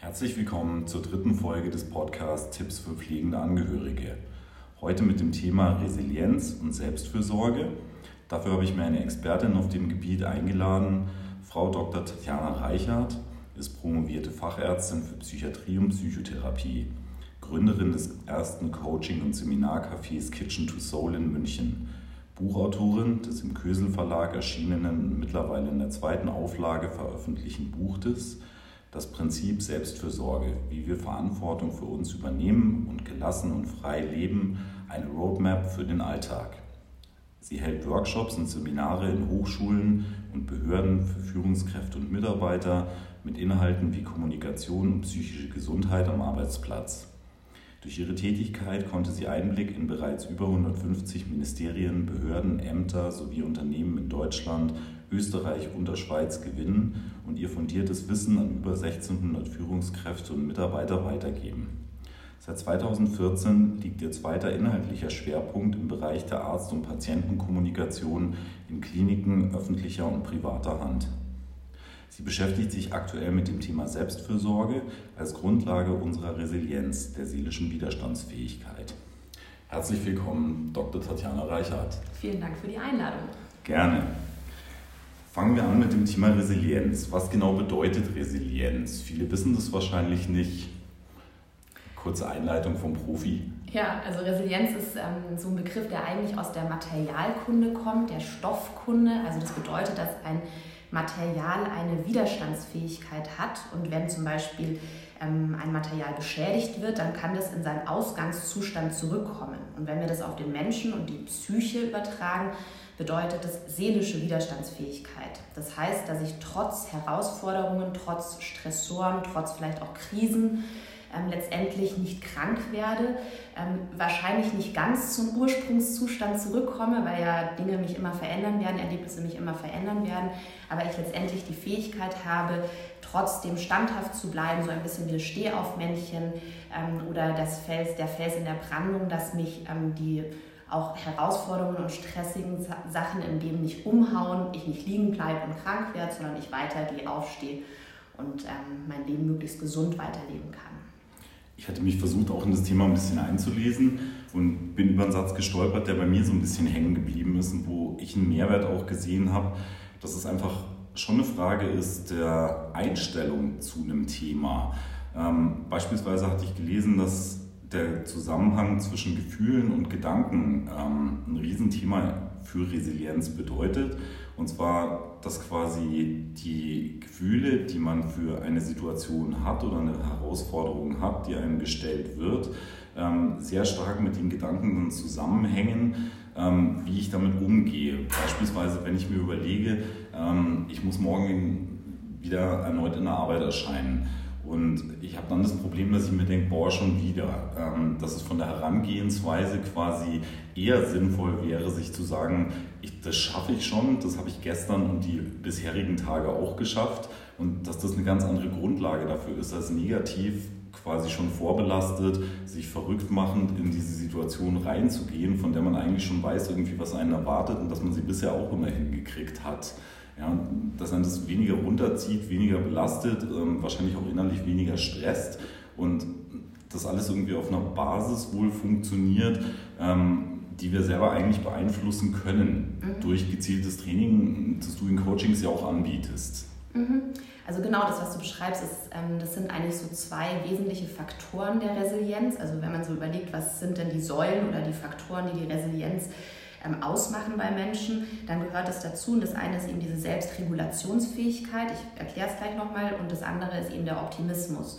Herzlich willkommen zur dritten Folge des Podcasts Tipps für pflegende Angehörige. Heute mit dem Thema Resilienz und Selbstfürsorge. Dafür habe ich mir eine Expertin auf dem Gebiet eingeladen, Frau Dr. Tatjana Reichert, ist promovierte Fachärztin für Psychiatrie und Psychotherapie, Gründerin des ersten Coaching- und Seminarcafés Kitchen to Soul in München, Buchautorin des im Kösel Verlag erschienenen, mittlerweile in der zweiten Auflage veröffentlichten Buches das Prinzip Selbstfürsorge, wie wir Verantwortung für uns übernehmen und gelassen und frei leben, eine Roadmap für den Alltag. Sie hält Workshops und Seminare in Hochschulen und Behörden für Führungskräfte und Mitarbeiter mit Inhalten wie Kommunikation und psychische Gesundheit am Arbeitsplatz. Durch ihre Tätigkeit konnte sie Einblick in bereits über 150 Ministerien, Behörden, Ämter sowie Unternehmen in Deutschland Österreich und der Schweiz gewinnen und ihr fundiertes Wissen an über 1600 Führungskräfte und Mitarbeiter weitergeben. Seit 2014 liegt ihr zweiter inhaltlicher Schwerpunkt im Bereich der Arzt- und Patientenkommunikation in Kliniken öffentlicher und privater Hand. Sie beschäftigt sich aktuell mit dem Thema Selbstfürsorge als Grundlage unserer Resilienz, der seelischen Widerstandsfähigkeit. Herzlich willkommen, Dr. Tatjana Reichert. Vielen Dank für die Einladung. Gerne. Fangen wir an mit dem Thema Resilienz. Was genau bedeutet Resilienz? Viele wissen das wahrscheinlich nicht. Kurze Einleitung vom Profi. Ja, also Resilienz ist ähm, so ein Begriff, der eigentlich aus der Materialkunde kommt, der Stoffkunde. Also das bedeutet, dass ein Material eine Widerstandsfähigkeit hat und wenn zum Beispiel ähm, ein Material beschädigt wird, dann kann das in seinen Ausgangszustand zurückkommen. Und wenn wir das auf den Menschen und die Psyche übertragen, bedeutet es seelische Widerstandsfähigkeit. Das heißt, dass ich trotz Herausforderungen, trotz Stressoren, trotz vielleicht auch Krisen ähm, letztendlich nicht krank werde, ähm, wahrscheinlich nicht ganz zum Ursprungszustand zurückkomme, weil ja Dinge mich immer verändern werden, Erlebnisse mich immer verändern werden, aber ich letztendlich die Fähigkeit habe, trotzdem standhaft zu bleiben, so ein bisschen wie das Stehaufmännchen ähm, oder das Fels, der Fels in der Brandung, dass mich ähm, die auch Herausforderungen und stressigen Sachen im Leben nicht umhauen, ich nicht liegen bleibe und krank werde, sondern ich weitergehe, aufstehe und ähm, mein Leben möglichst gesund weiterleben kann. Ich hatte mich versucht, auch in das Thema ein bisschen einzulesen und bin über einen Satz gestolpert, der bei mir so ein bisschen hängen geblieben ist und wo ich einen Mehrwert auch gesehen habe, dass es einfach schon eine Frage ist der Einstellung zu einem Thema. Ähm, beispielsweise hatte ich gelesen, dass der Zusammenhang zwischen Gefühlen und Gedanken ähm, ein Riesenthema für Resilienz bedeutet. Und zwar, dass quasi die Gefühle, die man für eine Situation hat oder eine Herausforderung hat, die einem gestellt wird, ähm, sehr stark mit den Gedanken zusammenhängen, ähm, wie ich damit umgehe. Beispielsweise, wenn ich mir überlege, ähm, ich muss morgen wieder erneut in der Arbeit erscheinen und ich habe dann das Problem, dass ich mir denke, boah, schon wieder. Dass es von der Herangehensweise quasi eher sinnvoll wäre, sich zu sagen, ich, das schaffe ich schon, das habe ich gestern und die bisherigen Tage auch geschafft. Und dass das eine ganz andere Grundlage dafür ist, als negativ quasi schon vorbelastet, sich verrückt machend in diese Situation reinzugehen, von der man eigentlich schon weiß, irgendwie, was einen erwartet und dass man sie bisher auch immer hingekriegt hat. Ja, dass man das weniger runterzieht, weniger belastet, ähm, wahrscheinlich auch innerlich weniger stresst und das alles irgendwie auf einer Basis wohl funktioniert, ähm, die wir selber eigentlich beeinflussen können mhm. durch gezieltes Training, das du in Coachings ja auch anbietest. Mhm. Also genau das, was du beschreibst, ist, ähm, das sind eigentlich so zwei wesentliche Faktoren der Resilienz. Also wenn man so überlegt, was sind denn die Säulen oder die Faktoren, die die Resilienz ähm, ausmachen bei Menschen, dann gehört es dazu. Und das eine ist eben diese Selbstregulationsfähigkeit, ich erkläre es gleich nochmal, und das andere ist eben der Optimismus.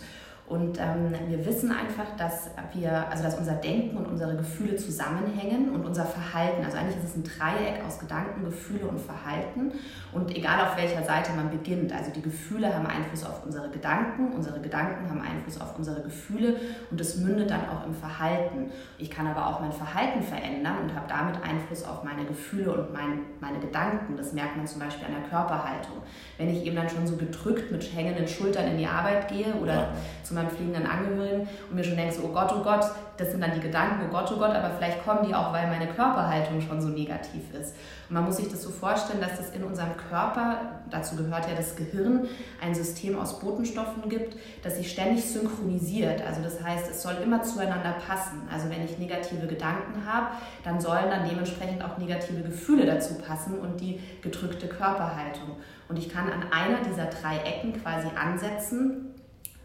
Und ähm, wir wissen einfach, dass wir, also dass unser Denken und unsere Gefühle zusammenhängen und unser Verhalten. Also eigentlich ist es ein Dreieck aus Gedanken, Gefühle und Verhalten. Und egal auf welcher Seite man beginnt, also die Gefühle haben Einfluss auf unsere Gedanken, unsere Gedanken haben Einfluss auf unsere Gefühle und es mündet dann auch im Verhalten. Ich kann aber auch mein Verhalten verändern und habe damit Einfluss auf meine Gefühle und mein, meine Gedanken. Das merkt man zum Beispiel an der Körperhaltung. Wenn ich eben dann schon so gedrückt mit hängenden Schultern in die Arbeit gehe oder zum meinem pflegenden Angehörigen und mir schon denke, so, oh Gott, oh Gott, das sind dann die Gedanken, oh Gott, oh Gott, aber vielleicht kommen die auch, weil meine Körperhaltung schon so negativ ist. Und man muss sich das so vorstellen, dass es in unserem Körper, dazu gehört ja das Gehirn, ein System aus Botenstoffen gibt, das sich ständig synchronisiert. Also das heißt, es soll immer zueinander passen. Also wenn ich negative Gedanken habe, dann sollen dann dementsprechend auch negative Gefühle dazu passen und die gedrückte Körperhaltung. Und ich kann an einer dieser drei Ecken quasi ansetzen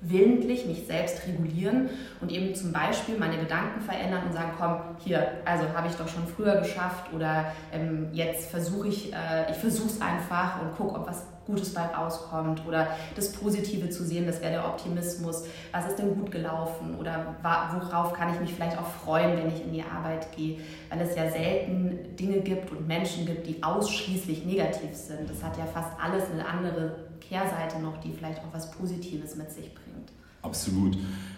willentlich mich selbst regulieren und eben zum Beispiel meine Gedanken verändern und sagen, komm, hier, also habe ich doch schon früher geschafft oder ähm, jetzt versuche ich, äh, ich versuche es einfach und gucke, ob was Gutes bald rauskommt oder das Positive zu sehen, das wäre der Optimismus. Was ist denn gut gelaufen oder worauf kann ich mich vielleicht auch freuen, wenn ich in die Arbeit gehe? Weil es ja selten Dinge gibt und Menschen gibt, die ausschließlich negativ sind. Das hat ja fast alles eine andere Kehrseite noch, die vielleicht auch was Positives mit sich bringt. Absolut.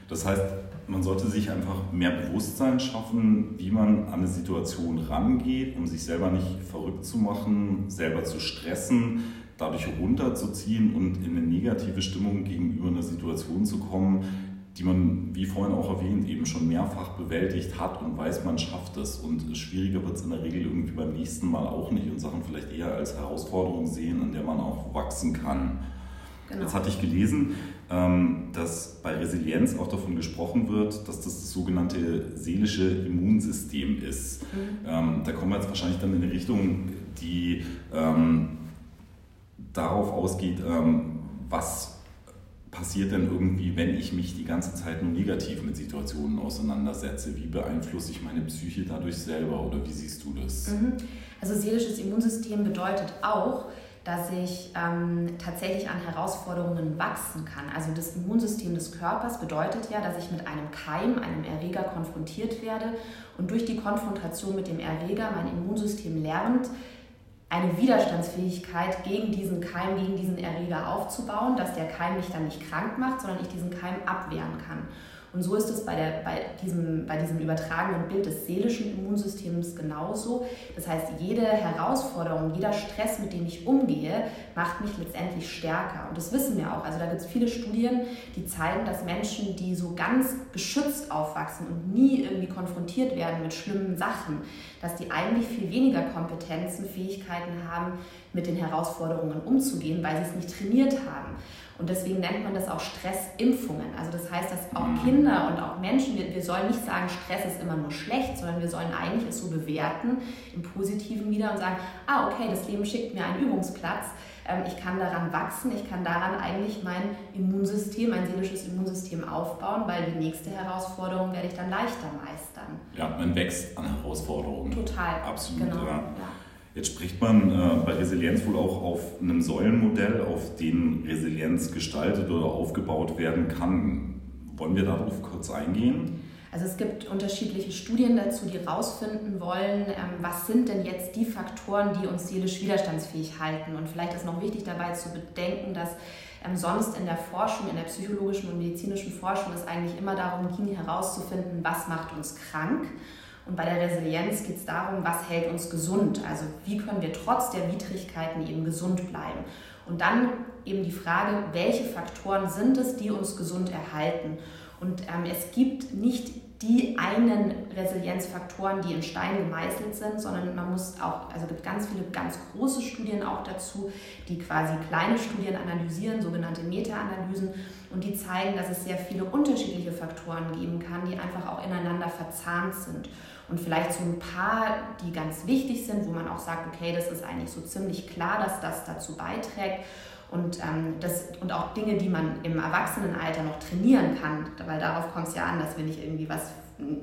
Das heißt, man sollte sich einfach mehr Bewusstsein schaffen, wie man an eine Situation rangeht, um sich selber nicht verrückt zu machen, selber zu stressen, dadurch runterzuziehen und in eine negative Stimmung gegenüber einer Situation zu kommen, die man, wie vorhin auch erwähnt, eben schon mehrfach bewältigt hat und weiß, man schafft es. Und schwieriger wird es in der Regel irgendwie beim nächsten Mal auch nicht und Sachen vielleicht eher als Herausforderung sehen, an der man auch wachsen kann. Genau. Jetzt hatte ich gelesen, ähm, dass bei Resilienz auch davon gesprochen wird, dass das das sogenannte seelische Immunsystem ist. Mhm. Ähm, da kommen wir jetzt wahrscheinlich dann in eine Richtung, die ähm, darauf ausgeht, was passiert denn irgendwie, wenn ich mich die ganze Zeit nur negativ mit Situationen auseinandersetze? Wie beeinflusse ich meine Psyche dadurch selber oder wie siehst du das? Mhm. Also seelisches Immunsystem bedeutet auch, dass ich ähm, tatsächlich an Herausforderungen wachsen kann. Also das Immunsystem des Körpers bedeutet ja, dass ich mit einem Keim, einem Erreger konfrontiert werde und durch die Konfrontation mit dem Erreger mein Immunsystem lernt, eine Widerstandsfähigkeit gegen diesen Keim, gegen diesen Erreger aufzubauen, dass der Keim mich dann nicht krank macht, sondern ich diesen Keim abwehren kann. Und so ist es bei, der, bei, diesem, bei diesem übertragenen Bild des seelischen Immunsystems genauso. Das heißt, jede Herausforderung, jeder Stress, mit dem ich umgehe, macht mich letztendlich stärker. Und das wissen wir auch. Also da gibt es viele Studien, die zeigen, dass Menschen, die so ganz geschützt aufwachsen und nie irgendwie konfrontiert werden mit schlimmen Sachen, dass die eigentlich viel weniger Kompetenzen, Fähigkeiten haben, mit den Herausforderungen umzugehen, weil sie es nicht trainiert haben. Und deswegen nennt man das auch Stressimpfungen. Also das heißt, dass auch mhm. Kinder und auch Menschen, wir, wir sollen nicht sagen, Stress ist immer nur schlecht, sondern wir sollen eigentlich es so bewerten im Positiven wieder und sagen, ah, okay, das Leben schickt mir einen Übungsplatz. Ähm, ich kann daran wachsen, ich kann daran eigentlich mein Immunsystem, mein seelisches Immunsystem aufbauen, weil die nächste Herausforderung werde ich dann leichter meistern. Ja, man wächst an Herausforderungen. Total. Absolut, genau. ja. ja. Jetzt spricht man äh, bei Resilienz wohl auch auf einem Säulenmodell, auf dem Resilienz gestaltet oder aufgebaut werden kann. Wollen wir darauf kurz eingehen? Also es gibt unterschiedliche Studien dazu, die herausfinden wollen, ähm, was sind denn jetzt die Faktoren, die uns seelisch widerstandsfähig halten. Und vielleicht ist noch wichtig dabei zu bedenken, dass ähm, sonst in der Forschung, in der psychologischen und medizinischen Forschung es eigentlich immer darum ging, herauszufinden, was macht uns krank und bei der Resilienz geht es darum, was hält uns gesund? Also wie können wir trotz der Widrigkeiten eben gesund bleiben? Und dann eben die Frage, welche Faktoren sind es, die uns gesund erhalten? Und ähm, es gibt nicht die einen Resilienzfaktoren, die in Stein gemeißelt sind, sondern man muss auch, also gibt ganz viele ganz große Studien auch dazu, die quasi kleine Studien analysieren, sogenannte Meta-Analysen, und die zeigen, dass es sehr viele unterschiedliche Faktoren geben kann, die einfach auch ineinander verzahnt sind. Und vielleicht so ein paar, die ganz wichtig sind, wo man auch sagt, okay, das ist eigentlich so ziemlich klar, dass das dazu beiträgt. Und, ähm, das, und auch Dinge, die man im Erwachsenenalter noch trainieren kann, weil darauf kommt es ja an, dass wir nicht irgendwie was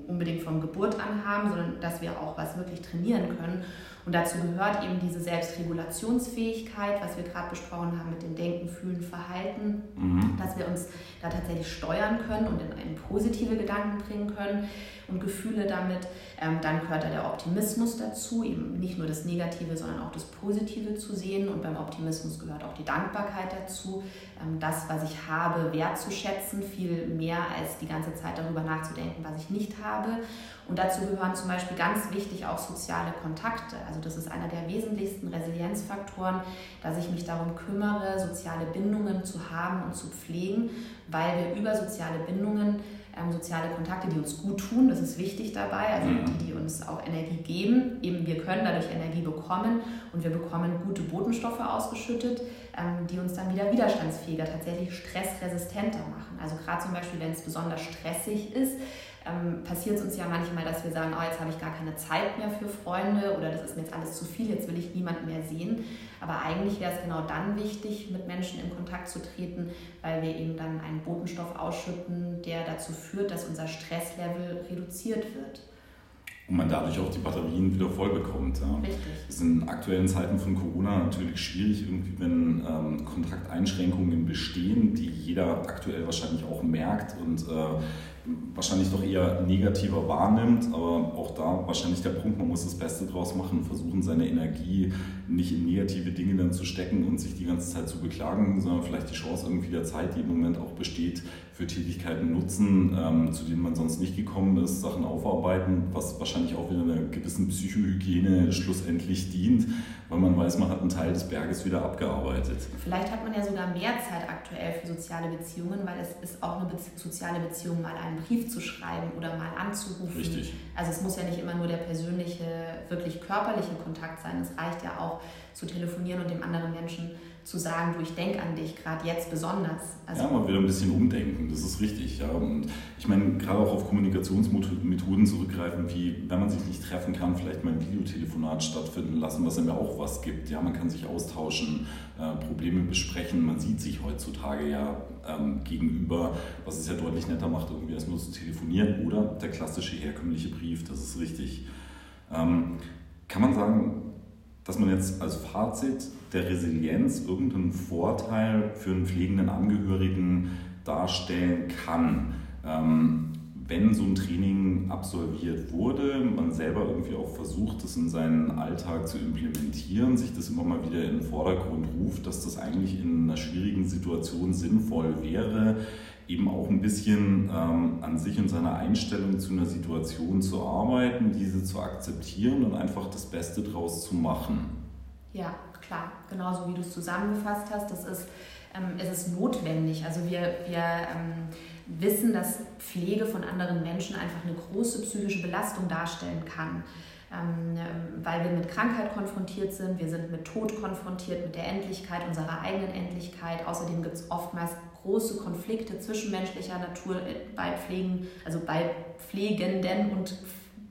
unbedingt von Geburt an haben, sondern dass wir auch was wirklich trainieren können. Und dazu gehört eben diese Selbstregulationsfähigkeit, was wir gerade besprochen haben mit dem Denken, Fühlen, Verhalten, mhm. dass wir uns da tatsächlich steuern können und in, in positive Gedanken bringen können und Gefühle damit. Ähm, dann gehört da der Optimismus dazu, eben nicht nur das Negative, sondern auch das Positive zu sehen. Und beim Optimismus gehört auch die Dankbarkeit dazu, ähm, das, was ich habe, wertzuschätzen, viel mehr als die ganze Zeit darüber nachzudenken, was ich nicht habe. Und dazu gehören zum Beispiel ganz wichtig auch soziale Kontakte. Also das ist einer der wesentlichsten Resilienzfaktoren, dass ich mich darum kümmere, soziale Bindungen zu haben und zu pflegen, weil wir über soziale Bindungen ähm, soziale Kontakte, die uns gut tun, das ist wichtig dabei, also mhm. die, die uns auch Energie geben. Eben wir können dadurch Energie bekommen und wir bekommen gute Botenstoffe ausgeschüttet, ähm, die uns dann wieder widerstandsfähiger, tatsächlich stressresistenter machen. Also gerade zum Beispiel, wenn es besonders stressig ist, ähm, passiert es uns ja manchmal, dass wir sagen, oh, jetzt habe ich gar keine Zeit mehr für Freunde oder das ist mir jetzt alles zu viel, jetzt will ich niemanden mehr sehen. Aber eigentlich wäre es genau dann wichtig, mit Menschen in Kontakt zu treten, weil wir eben dann einen Botenstoff ausschütten, der dazu führt, dass unser Stresslevel reduziert wird und man dadurch auch die Batterien wieder voll bekommt. Ja. Richtig. Das ist in aktuellen Zeiten von Corona natürlich schwierig, irgendwie, wenn ähm, Kontakteinschränkungen bestehen, die jeder aktuell wahrscheinlich auch merkt und äh, wahrscheinlich doch eher negativer wahrnimmt, aber auch da wahrscheinlich der Punkt, man muss das Beste draus machen, versuchen seine Energie nicht in negative Dinge dann zu stecken und sich die ganze Zeit zu beklagen, sondern vielleicht die Chance irgendwie der Zeit, die im Moment auch besteht, für Tätigkeiten nutzen, ähm, zu denen man sonst nicht gekommen ist, Sachen aufarbeiten, was wahrscheinlich auch wieder einer gewissen Psychohygiene schlussendlich dient, weil man weiß, man hat einen Teil des Berges wieder abgearbeitet. Vielleicht hat man ja sogar mehr Zeit aktuell für soziale Beziehungen, weil es ist auch eine soziale Beziehung, mal einen Brief zu schreiben oder mal anzurufen. Richtig. Also es muss ja nicht immer nur der persönliche, wirklich körperliche Kontakt sein. Es reicht ja auch zu telefonieren und dem anderen Menschen zu sagen, du, ich denke an dich, gerade jetzt besonders. Also ja, mal wieder ein bisschen umdenken, das ist richtig. Ja. Und ich meine, gerade auch auf Kommunikationsmethoden zurückgreifen, wie wenn man sich nicht treffen kann, vielleicht mal ein Videotelefonat stattfinden lassen, was einem ja auch was gibt. Ja, man kann sich austauschen, äh, Probleme besprechen, man sieht sich heutzutage ja ähm, gegenüber, was es ja deutlich netter macht, irgendwie erst nur zu telefonieren oder der klassische herkömmliche Brief, das ist richtig. Ähm, kann man sagen, dass man jetzt als Fazit der Resilienz irgendeinen Vorteil für einen pflegenden Angehörigen darstellen kann. Ähm, wenn so ein Training absolviert wurde, man selber irgendwie auch versucht, das in seinen Alltag zu implementieren, sich das immer mal wieder in den Vordergrund ruft, dass das eigentlich in einer schwierigen Situation sinnvoll wäre, eben auch ein bisschen ähm, an sich und seiner Einstellung zu einer Situation zu arbeiten, diese zu akzeptieren und einfach das Beste draus zu machen. Ja, klar, genauso wie du es zusammengefasst hast, das ist, ähm, es ist notwendig. Also wir, wir ähm, wissen, dass Pflege von anderen Menschen einfach eine große psychische Belastung darstellen kann. Ähm, weil wir mit Krankheit konfrontiert sind, wir sind mit Tod konfrontiert, mit der Endlichkeit unserer eigenen Endlichkeit. Außerdem gibt es oftmals große Konflikte zwischenmenschlicher Natur bei Pflegen, also bei Pflegenden und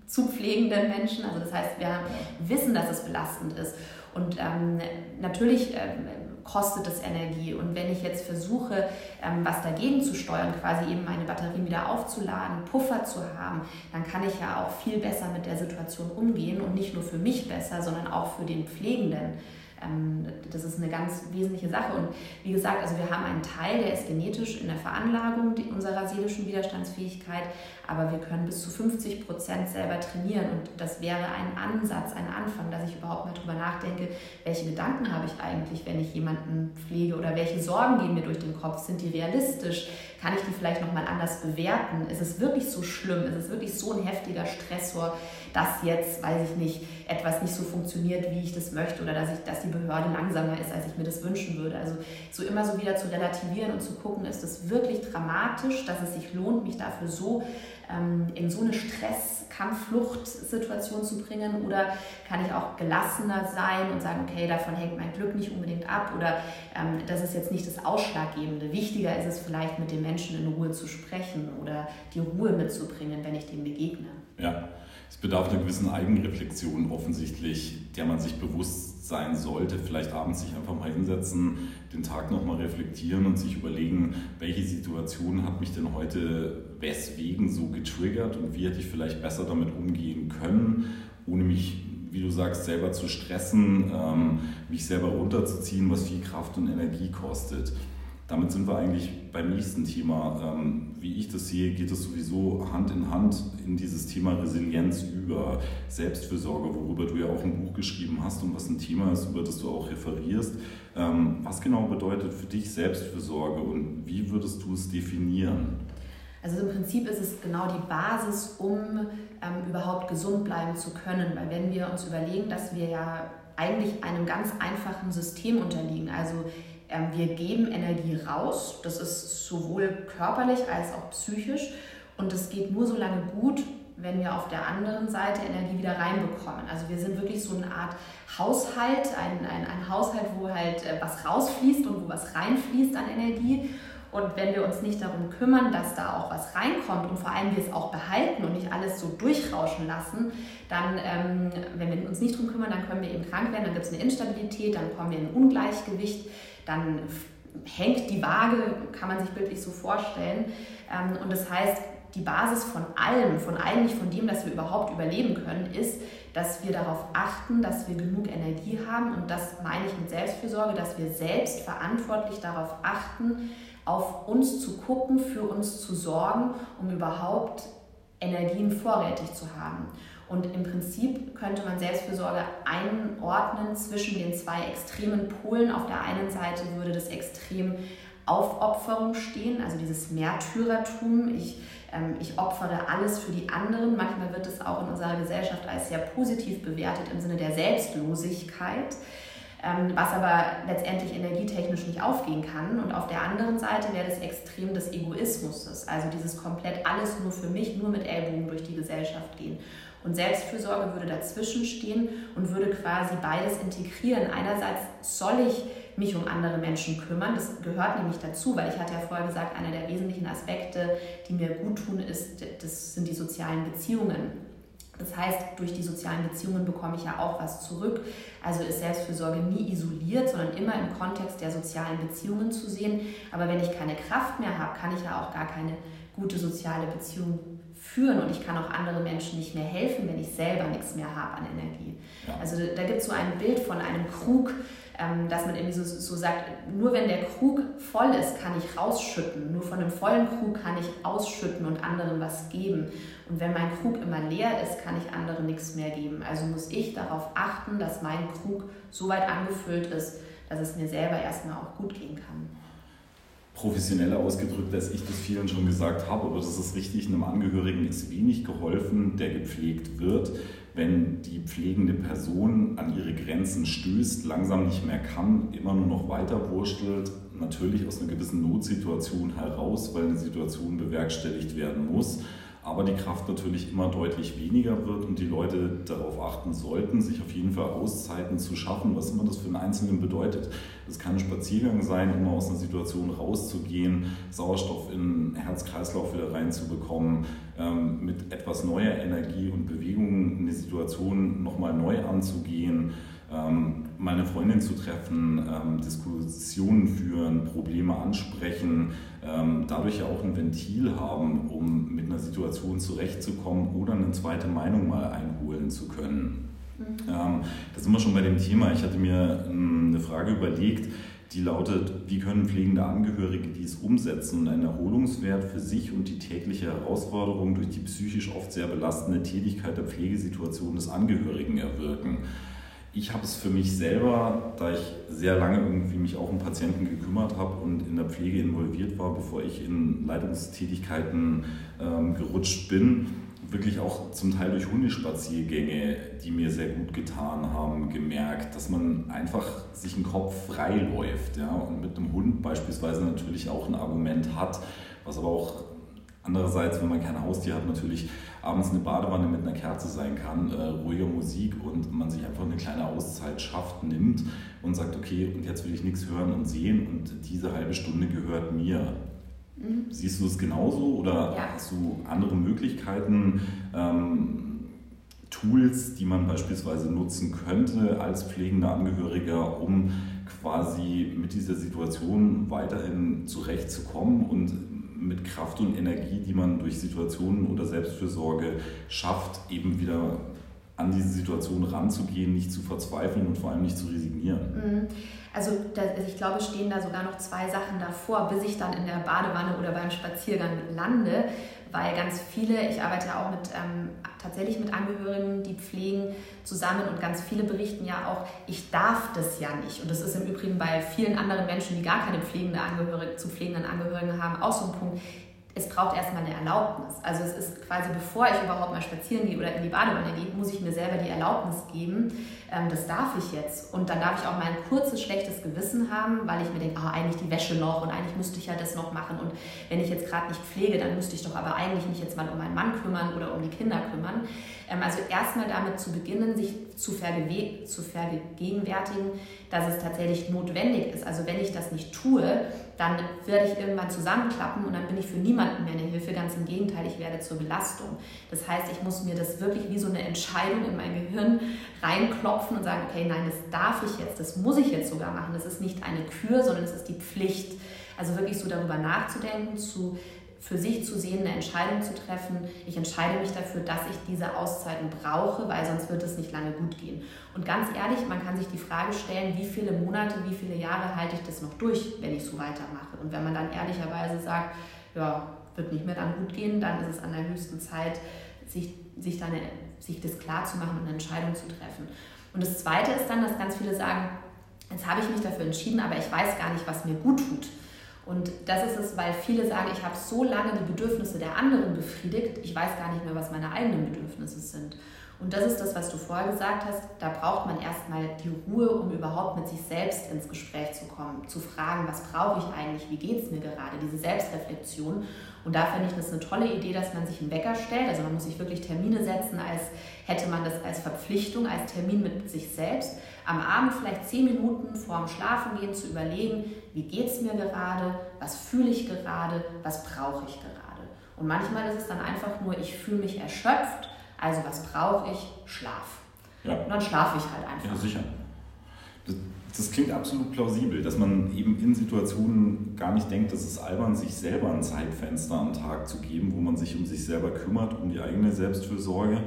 zu pflegenden Menschen. Also das heißt, wir wissen, dass es belastend ist. Und ähm, natürlich ähm, kostet es Energie. Und wenn ich jetzt versuche, ähm, was dagegen zu steuern, quasi eben meine Batterien wieder aufzuladen, Puffer zu haben, dann kann ich ja auch viel besser mit der Situation umgehen und nicht nur für mich besser, sondern auch für den Pflegenden. Ähm, das ist eine ganz wesentliche Sache. Und wie gesagt, also wir haben einen Teil, der ist genetisch in der Veranlagung unserer seelischen Widerstandsfähigkeit, aber wir können bis zu 50 Prozent selber trainieren. Und das wäre ein Ansatz, ein Anfang, dass ich überhaupt mal drüber nachdenke, welche Gedanken habe ich eigentlich, wenn ich jemanden pflege oder welche Sorgen gehen mir durch den Kopf, sind die realistisch? Kann ich die vielleicht nochmal anders bewerten? Ist es wirklich so schlimm? Ist es wirklich so ein heftiger Stressor, dass jetzt, weiß ich nicht, etwas nicht so funktioniert, wie ich das möchte oder dass, ich, dass die Behörde langsamer ist, als ich mir das wünschen würde? Also so immer so wieder zu relativieren und zu gucken, ist es wirklich dramatisch, dass es sich lohnt, mich dafür so ähm, in so eine Stress-, Kampf-Flucht-Situation zu bringen? Oder kann ich auch gelassener sein und sagen, okay, davon hängt mein Glück nicht unbedingt ab oder ähm, das ist jetzt nicht das Ausschlaggebende. Wichtiger ist es vielleicht, mit dem Menschen in Ruhe zu sprechen oder die Ruhe mitzubringen, wenn ich dem begegne. Ja, es bedarf einer gewissen Eigenreflexion offensichtlich, der man sich bewusst sein sollte. Vielleicht abends sich einfach mal hinsetzen, den Tag nochmal reflektieren und sich überlegen, welche Situation hat mich denn heute weswegen so getriggert und wie hätte ich vielleicht besser damit umgehen können, ohne mich, wie du sagst, selber zu stressen, ähm, mich selber runterzuziehen, was viel Kraft und Energie kostet damit sind wir eigentlich beim nächsten Thema. Ähm, wie ich das sehe, geht es sowieso Hand in Hand in dieses Thema Resilienz über Selbstfürsorge, worüber du ja auch ein Buch geschrieben hast und was ein Thema ist, über das du auch referierst. Ähm, was genau bedeutet für dich Selbstfürsorge und wie würdest du es definieren? Also im Prinzip ist es genau die Basis, um ähm, überhaupt gesund bleiben zu können. Weil wenn wir uns überlegen, dass wir ja eigentlich einem ganz einfachen System unterliegen, also ähm, wir geben Energie raus. Das ist sowohl körperlich als auch psychisch. Und es geht nur so lange gut, wenn wir auf der anderen Seite Energie wieder reinbekommen. Also wir sind wirklich so eine Art Haushalt, ein, ein, ein Haushalt, wo halt äh, was rausfließt und wo was reinfließt an Energie. Und wenn wir uns nicht darum kümmern, dass da auch was reinkommt und vor allem wir es auch behalten und nicht alles so durchrauschen lassen, dann, ähm, wenn wir uns nicht darum kümmern, dann können wir eben krank werden, dann gibt es eine Instabilität, dann kommen wir in ein Ungleichgewicht, dann hängt die Waage, kann man sich bildlich so vorstellen. Ähm, und das heißt, die Basis von allem, von eigentlich von dem, dass wir überhaupt überleben können, ist, dass wir darauf achten, dass wir genug Energie haben. Und das meine ich mit Selbstfürsorge, dass wir selbst verantwortlich darauf achten, auf uns zu gucken, für uns zu sorgen, um überhaupt Energien vorrätig zu haben. Und im Prinzip könnte man Selbstfürsorge einordnen zwischen den zwei extremen Polen. Auf der einen Seite würde das Extrem Aufopferung stehen, also dieses Märtyrertum. Ich ähm, ich opfere alles für die anderen. Manchmal wird es auch in unserer Gesellschaft als sehr positiv bewertet im Sinne der Selbstlosigkeit, was aber letztendlich energietechnisch nicht aufgehen kann. Und auf der anderen Seite wäre das Extrem des Egoismus, also dieses komplett alles nur für mich, nur mit Ellbogen durch die Gesellschaft gehen. Und Selbstfürsorge würde dazwischen stehen und würde quasi beides integrieren. Einerseits soll ich mich um andere Menschen kümmern. Das gehört nämlich dazu, weil ich hatte ja vorher gesagt, einer der wesentlichen Aspekte, die mir gut tun, ist, das sind die sozialen Beziehungen. Das heißt, durch die sozialen Beziehungen bekomme ich ja auch was zurück. Also ist Selbstfürsorge nie isoliert, sondern immer im Kontext der sozialen Beziehungen zu sehen. Aber wenn ich keine Kraft mehr habe, kann ich ja auch gar keine gute soziale Beziehung führen und ich kann auch anderen Menschen nicht mehr helfen, wenn ich selber nichts mehr habe an Energie. Also da gibt es so ein Bild von einem Krug, ähm, dass man irgendwie so, so sagt, nur wenn der Krug voll ist, kann ich rausschütten. Nur von einem vollen Krug kann ich ausschütten und anderen was geben. Und wenn mein Krug immer leer ist, kann ich anderen nichts mehr geben. Also muss ich darauf achten, dass mein Krug so weit angefüllt ist, dass es mir selber erstmal auch gut gehen kann professioneller ausgedrückt, als ich das vielen schon gesagt habe, aber das ist richtig, einem Angehörigen ist wenig geholfen, der gepflegt wird, wenn die pflegende Person an ihre Grenzen stößt, langsam nicht mehr kann, immer nur noch weiter wurstelt, natürlich aus einer gewissen Notsituation heraus, weil eine Situation bewerkstelligt werden muss aber die Kraft natürlich immer deutlich weniger wird und die Leute darauf achten sollten, sich auf jeden Fall Auszeiten zu schaffen, was immer das für einen Einzelnen bedeutet. Das kann ein Spaziergang sein, um aus einer Situation rauszugehen, Sauerstoff in den Herz-Kreislauf wieder reinzubekommen, ähm, mit etwas neuer Energie und Bewegung eine Situation nochmal neu anzugehen ähm, meine Freundin zu treffen, ähm, Diskussionen führen, Probleme ansprechen, ähm, dadurch ja auch ein Ventil haben, um mit einer Situation zurechtzukommen oder eine zweite Meinung mal einholen zu können. Mhm. Ähm, da sind wir schon bei dem Thema. Ich hatte mir ähm, eine Frage überlegt, die lautet, wie können pflegende Angehörige dies umsetzen und einen Erholungswert für sich und die tägliche Herausforderung durch die psychisch oft sehr belastende Tätigkeit der Pflegesituation des Angehörigen erwirken? Ich habe es für mich selber, da ich sehr lange irgendwie mich auch um Patienten gekümmert habe und in der Pflege involviert war, bevor ich in Leitungstätigkeiten ähm, gerutscht bin, wirklich auch zum Teil durch Hundespaziergänge, die mir sehr gut getan haben, gemerkt, dass man einfach sich einen Kopf frei läuft ja, und mit einem Hund beispielsweise natürlich auch ein Argument hat, was aber auch andererseits, wenn man kein Haustier hat, natürlich abends eine Badewanne mit einer Kerze sein kann, äh, ruhige Musik und man sich einfach eine kleine Auszeit schafft, nimmt und sagt, okay, und jetzt will ich nichts hören und sehen und diese halbe Stunde gehört mir. Mhm. Siehst du es genauso oder ja. hast du andere Möglichkeiten, ähm, Tools, die man beispielsweise nutzen könnte als pflegender Angehöriger, um quasi mit dieser Situation weiterhin zurechtzukommen und mit Kraft und Energie, die man durch Situationen oder Selbstfürsorge schafft, eben wieder an diese Situation ranzugehen, nicht zu verzweifeln und vor allem nicht zu resignieren. Mhm. Also, ich glaube, stehen da sogar noch zwei Sachen davor, bis ich dann in der Badewanne oder beim Spaziergang lande, weil ganz viele, ich arbeite ja auch mit, ähm, tatsächlich mit Angehörigen, die pflegen zusammen und ganz viele berichten ja auch, ich darf das ja nicht. Und das ist im Übrigen bei vielen anderen Menschen, die gar keine pflegende Angehörige, zu pflegenden Angehörigen haben, auch so ein Punkt es braucht erstmal eine Erlaubnis. Also es ist quasi, bevor ich überhaupt mal spazieren gehe oder in die Badewanne gehe, muss ich mir selber die Erlaubnis geben, ähm, das darf ich jetzt. Und dann darf ich auch mal ein kurzes, schlechtes Gewissen haben, weil ich mir denke, ah, eigentlich die Wäsche noch und eigentlich müsste ich ja das noch machen. Und wenn ich jetzt gerade nicht pflege, dann müsste ich doch aber eigentlich mich jetzt mal um meinen Mann kümmern oder um die Kinder kümmern. Ähm, also erstmal damit zu beginnen, sich zu, zu vergegenwärtigen, dass es tatsächlich notwendig ist. Also wenn ich das nicht tue, dann werde ich irgendwann zusammenklappen und dann bin ich für niemanden mehr eine Hilfe. Ganz im Gegenteil, ich werde zur Belastung. Das heißt, ich muss mir das wirklich wie so eine Entscheidung in mein Gehirn reinklopfen und sagen, okay, nein, das darf ich jetzt, das muss ich jetzt sogar machen. Das ist nicht eine Kür, sondern es ist die Pflicht. Also wirklich so darüber nachzudenken, zu für sich zu sehen, eine Entscheidung zu treffen. Ich entscheide mich dafür, dass ich diese Auszeiten brauche, weil sonst wird es nicht lange gut gehen. Und ganz ehrlich, man kann sich die Frage stellen, wie viele Monate, wie viele Jahre halte ich das noch durch, wenn ich so weitermache. Und wenn man dann ehrlicherweise sagt, ja, wird nicht mehr dann gut gehen, dann ist es an der höchsten Zeit, sich, sich, dann, sich das klar zu machen und eine Entscheidung zu treffen. Und das Zweite ist dann, dass ganz viele sagen, jetzt habe ich mich dafür entschieden, aber ich weiß gar nicht, was mir gut tut. Und das ist es, weil viele sagen, ich habe so lange die Bedürfnisse der anderen befriedigt, ich weiß gar nicht mehr, was meine eigenen Bedürfnisse sind. Und das ist das, was du vorher gesagt hast. Da braucht man erstmal die Ruhe, um überhaupt mit sich selbst ins Gespräch zu kommen, zu fragen, was brauche ich eigentlich, wie geht es mir gerade, diese Selbstreflexion. Und da finde ich das eine tolle Idee, dass man sich einen Wecker stellt. Also man muss sich wirklich Termine setzen, als hätte man das als Verpflichtung, als Termin mit sich selbst. Am Abend vielleicht zehn Minuten vor dem Schlafengehen zu überlegen, wie geht es mir gerade, was fühle ich gerade, was brauche ich gerade. Und manchmal ist es dann einfach nur, ich fühle mich erschöpft, also was brauche ich? Schlaf. Ja. Und dann schlafe ich halt einfach. Ja, sicher. Das, das, klingt absolut plausibel, dass man eben in Situationen gar nicht denkt, dass es albern, sich selber ein Zeitfenster am Tag zu geben, wo man sich um sich selber kümmert, um die eigene Selbstfürsorge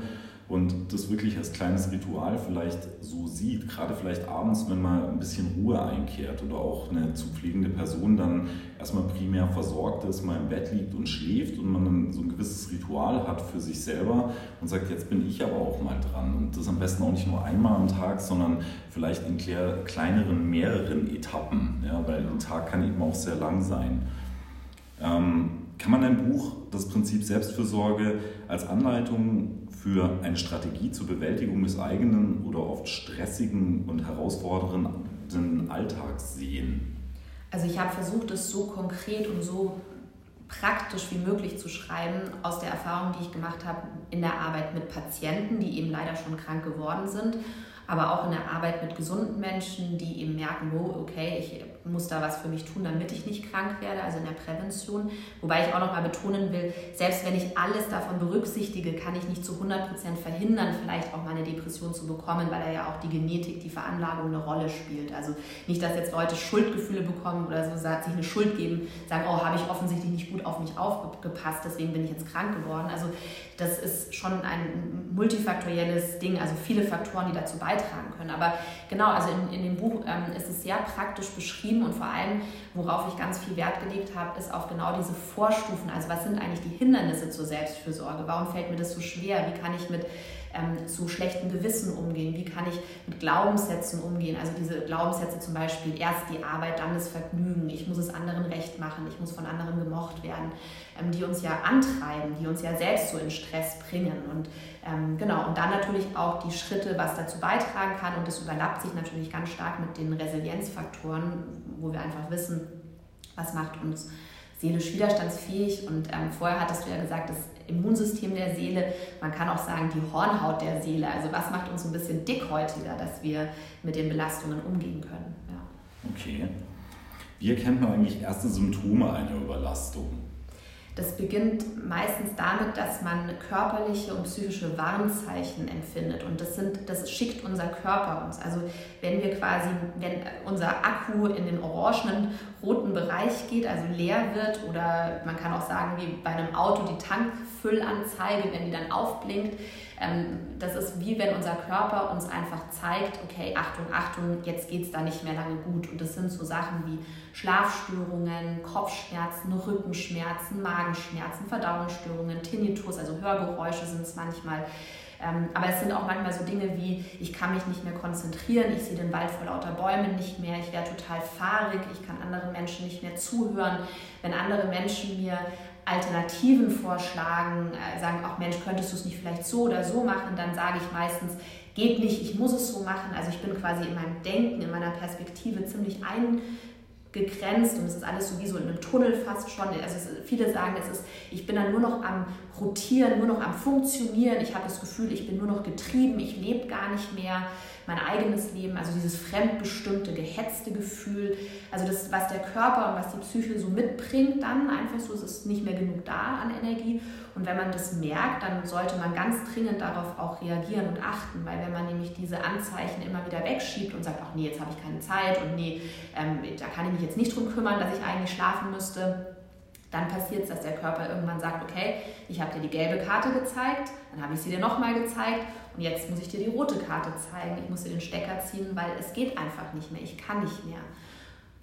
und das wirklich als kleines Ritual vielleicht so sieht, gerade vielleicht abends, wenn mal ein bisschen Ruhe einkehrt oder auch eine zu pflegende Person dann erstmal primär versorgt ist, mal im Bett liegt und schläft und man dann so ein gewisses Ritual hat für sich selber und sagt, jetzt bin ich aber auch mal dran. Und das am besten auch nicht nur einmal am Tag, sondern vielleicht in kleineren, mehreren Etappen, ja, weil ein Tag kann eben auch sehr lang sein. Ähm, kann man ein Buch, das Prinzip Selbstfürsorge, als Anleitung für eine Strategie zur Bewältigung des eigenen oder oft stressigen und herausfordernden Alltags sehen? Also ich habe versucht, es so konkret und so praktisch wie möglich zu schreiben aus der Erfahrung, die ich gemacht habe in der Arbeit mit Patienten, die eben leider schon krank geworden sind aber auch in der Arbeit mit gesunden Menschen, die eben merken, oh, okay, ich muss da was für mich tun, damit ich nicht krank werde, also in der Prävention. Wobei ich auch noch mal betonen will, selbst wenn ich alles davon berücksichtige, kann ich nicht zu 100% verhindern, vielleicht auch mal eine Depression zu bekommen, weil da ja auch die Genetik, die Veranlagung eine Rolle spielt. Also nicht, dass jetzt Leute Schuldgefühle bekommen oder so sich eine Schuld geben, sagen, oh, habe ich offensichtlich nicht gut auf mich aufgepasst, deswegen bin ich jetzt krank geworden. Also das ist schon ein multifaktorielles Ding, also viele Faktoren, die dazu beitragen können. Aber genau, also in, in dem Buch ähm, ist es sehr praktisch beschrieben und vor allem, worauf ich ganz viel Wert gelegt habe, ist auf genau diese Vorstufen. Also was sind eigentlich die Hindernisse zur Selbstfürsorge? Warum fällt mir das so schwer? Wie kann ich mit ähm, zu schlechtem Gewissen umgehen? Wie kann ich mit Glaubenssätzen umgehen? Also diese Glaubenssätze zum Beispiel, erst die Arbeit, dann das Vergnügen, ich muss es anderen recht machen, ich muss von anderen gemocht werden, ähm, die uns ja antreiben, die uns ja selbst so in Stress bringen. Und ähm, genau, und dann natürlich auch die Schritte, was dazu beitragen kann. Und das überlappt sich natürlich ganz stark mit den Resilienzfaktoren, wo wir einfach wissen, was macht uns seelisch widerstandsfähig. Und ähm, vorher hattest du ja gesagt, das Immunsystem der Seele, man kann auch sagen, die Hornhaut der Seele. Also was macht uns ein bisschen dickhäutiger, dass wir mit den Belastungen umgehen können. Ja. Okay. Wie erkennt man eigentlich erste Symptome einer Überlastung? Das beginnt meistens damit, dass man körperliche und psychische Warnzeichen empfindet. Und das, sind, das schickt unser Körper uns. Also wenn wir quasi, wenn unser Akku in den orangenen, roten Bereich geht, also leer wird, oder man kann auch sagen, wie bei einem Auto die Tankfüllanzeige, wenn die dann aufblinkt, ähm, das ist wie wenn unser Körper uns einfach zeigt, okay, Achtung, Achtung, jetzt geht es da nicht mehr lange gut. Und das sind so Sachen wie Schlafstörungen, Kopfschmerzen, Rückenschmerzen, Magenschmerzen, Verdauungsstörungen, Tinnitus, also Hörgeräusche sind es manchmal. Ähm, aber es sind auch manchmal so Dinge wie, ich kann mich nicht mehr konzentrieren, ich sehe den Wald vor lauter Bäumen nicht mehr, ich werde total fahrig, ich kann anderen Menschen nicht mehr zuhören. Wenn andere Menschen mir Alternativen vorschlagen, äh, sagen auch Mensch, könntest du es nicht vielleicht so oder so machen, dann sage ich meistens, geht nicht, ich muss es so machen. Also ich bin quasi in meinem Denken, in meiner Perspektive ziemlich eingegrenzt und es ist alles sowieso in einem Tunnel fast schon. Also es, viele sagen, es ist, ich bin dann nur noch am Rotieren, nur noch am Funktionieren. Ich habe das Gefühl, ich bin nur noch getrieben, ich lebe gar nicht mehr mein eigenes Leben, also dieses fremdbestimmte, gehetzte Gefühl, also das, was der Körper und was die Psyche so mitbringt, dann einfach so, es ist nicht mehr genug da an Energie. Und wenn man das merkt, dann sollte man ganz dringend darauf auch reagieren und achten, weil wenn man nämlich diese Anzeichen immer wieder wegschiebt und sagt, ach nee, jetzt habe ich keine Zeit und nee, ähm, da kann ich mich jetzt nicht drum kümmern, dass ich eigentlich schlafen müsste, dann passiert es, dass der Körper irgendwann sagt, okay, ich habe dir die gelbe Karte gezeigt, dann habe ich sie dir nochmal gezeigt und jetzt muss ich dir die rote Karte zeigen, ich muss dir den Stecker ziehen, weil es geht einfach nicht mehr, ich kann nicht mehr.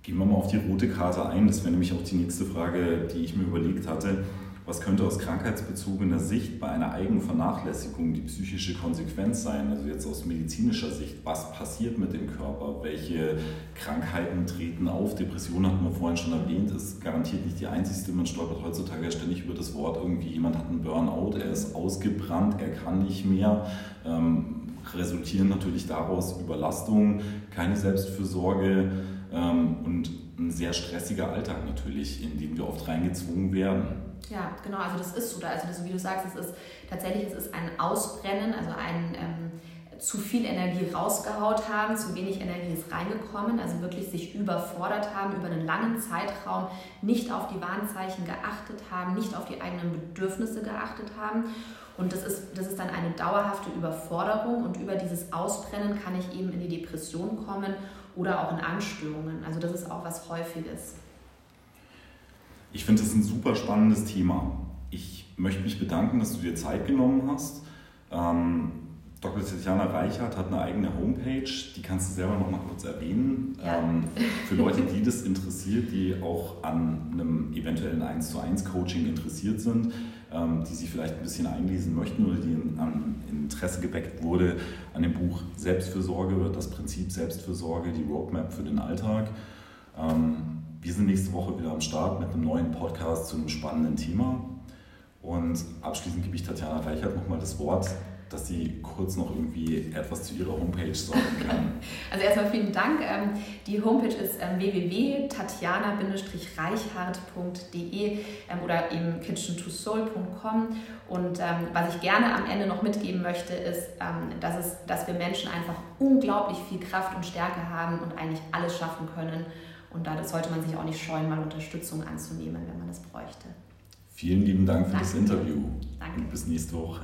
Gehen wir mal auf die rote Karte ein, das wäre nämlich auch die nächste Frage, die ich mir überlegt hatte. Was könnte aus krankheitsbezogener Sicht bei einer Eigenvernachlässigung die psychische Konsequenz sein? Also jetzt aus medizinischer Sicht, was passiert mit dem Körper? Welche Krankheiten treten auf? Depression hatten wir vorhin schon erwähnt, ist garantiert nicht die einzigste. Man stolpert heutzutage ständig über das Wort, irgendwie jemand hat einen Burnout, er ist ausgebrannt, er kann nicht mehr. Ähm, resultieren natürlich daraus Überlastungen, keine Selbstfürsorge ähm, und ein sehr stressiger Alltag natürlich, in den wir oft reingezwungen werden. Ja, genau, also das ist so, also das, wie du sagst, es ist tatsächlich es ist ein Ausbrennen, also ein ähm, zu viel Energie rausgehaut haben, zu wenig Energie ist reingekommen, also wirklich sich überfordert haben, über einen langen Zeitraum nicht auf die Warnzeichen geachtet haben, nicht auf die eigenen Bedürfnisse geachtet haben. Und das ist, das ist dann eine dauerhafte Überforderung und über dieses Ausbrennen kann ich eben in die Depression kommen oder auch in Angststörungen. Also das ist auch was Häufiges. Ich finde das ein super spannendes Thema. Ich möchte mich bedanken, dass du dir Zeit genommen hast. Ähm, Dr. Tatjana Reichert hat eine eigene Homepage, die kannst du selber noch mal kurz erwähnen. Ja. Ähm, für Leute, die das interessiert, die auch an einem eventuellen 1 zu 1 Coaching interessiert sind, ähm, die sich vielleicht ein bisschen einlesen möchten oder die an Interesse geweckt wurde an dem Buch Selbstfürsorge das Prinzip Selbstfürsorge, die Roadmap für den Alltag. Ähm, wir sind nächste Woche wieder am Start mit einem neuen Podcast zu einem spannenden Thema. Und abschließend gebe ich Tatjana Reichert nochmal das Wort, dass sie kurz noch irgendwie etwas zu ihrer Homepage sagen kann. Also erstmal vielen Dank. Ähm, die Homepage ist ähm, www.tatjana-reichhardt.de ähm, oder eben kitchen2soul.com. Und was ich gerne am Ende noch mitgeben möchte, ist, dass, es, dass wir Menschen einfach unglaublich viel Kraft und Stärke haben und eigentlich alles schaffen können. Und da sollte man sich auch nicht scheuen, mal Unterstützung anzunehmen, wenn man das bräuchte. Vielen lieben Dank für Danke. das Interview. Danke. Und bis nächste Woche.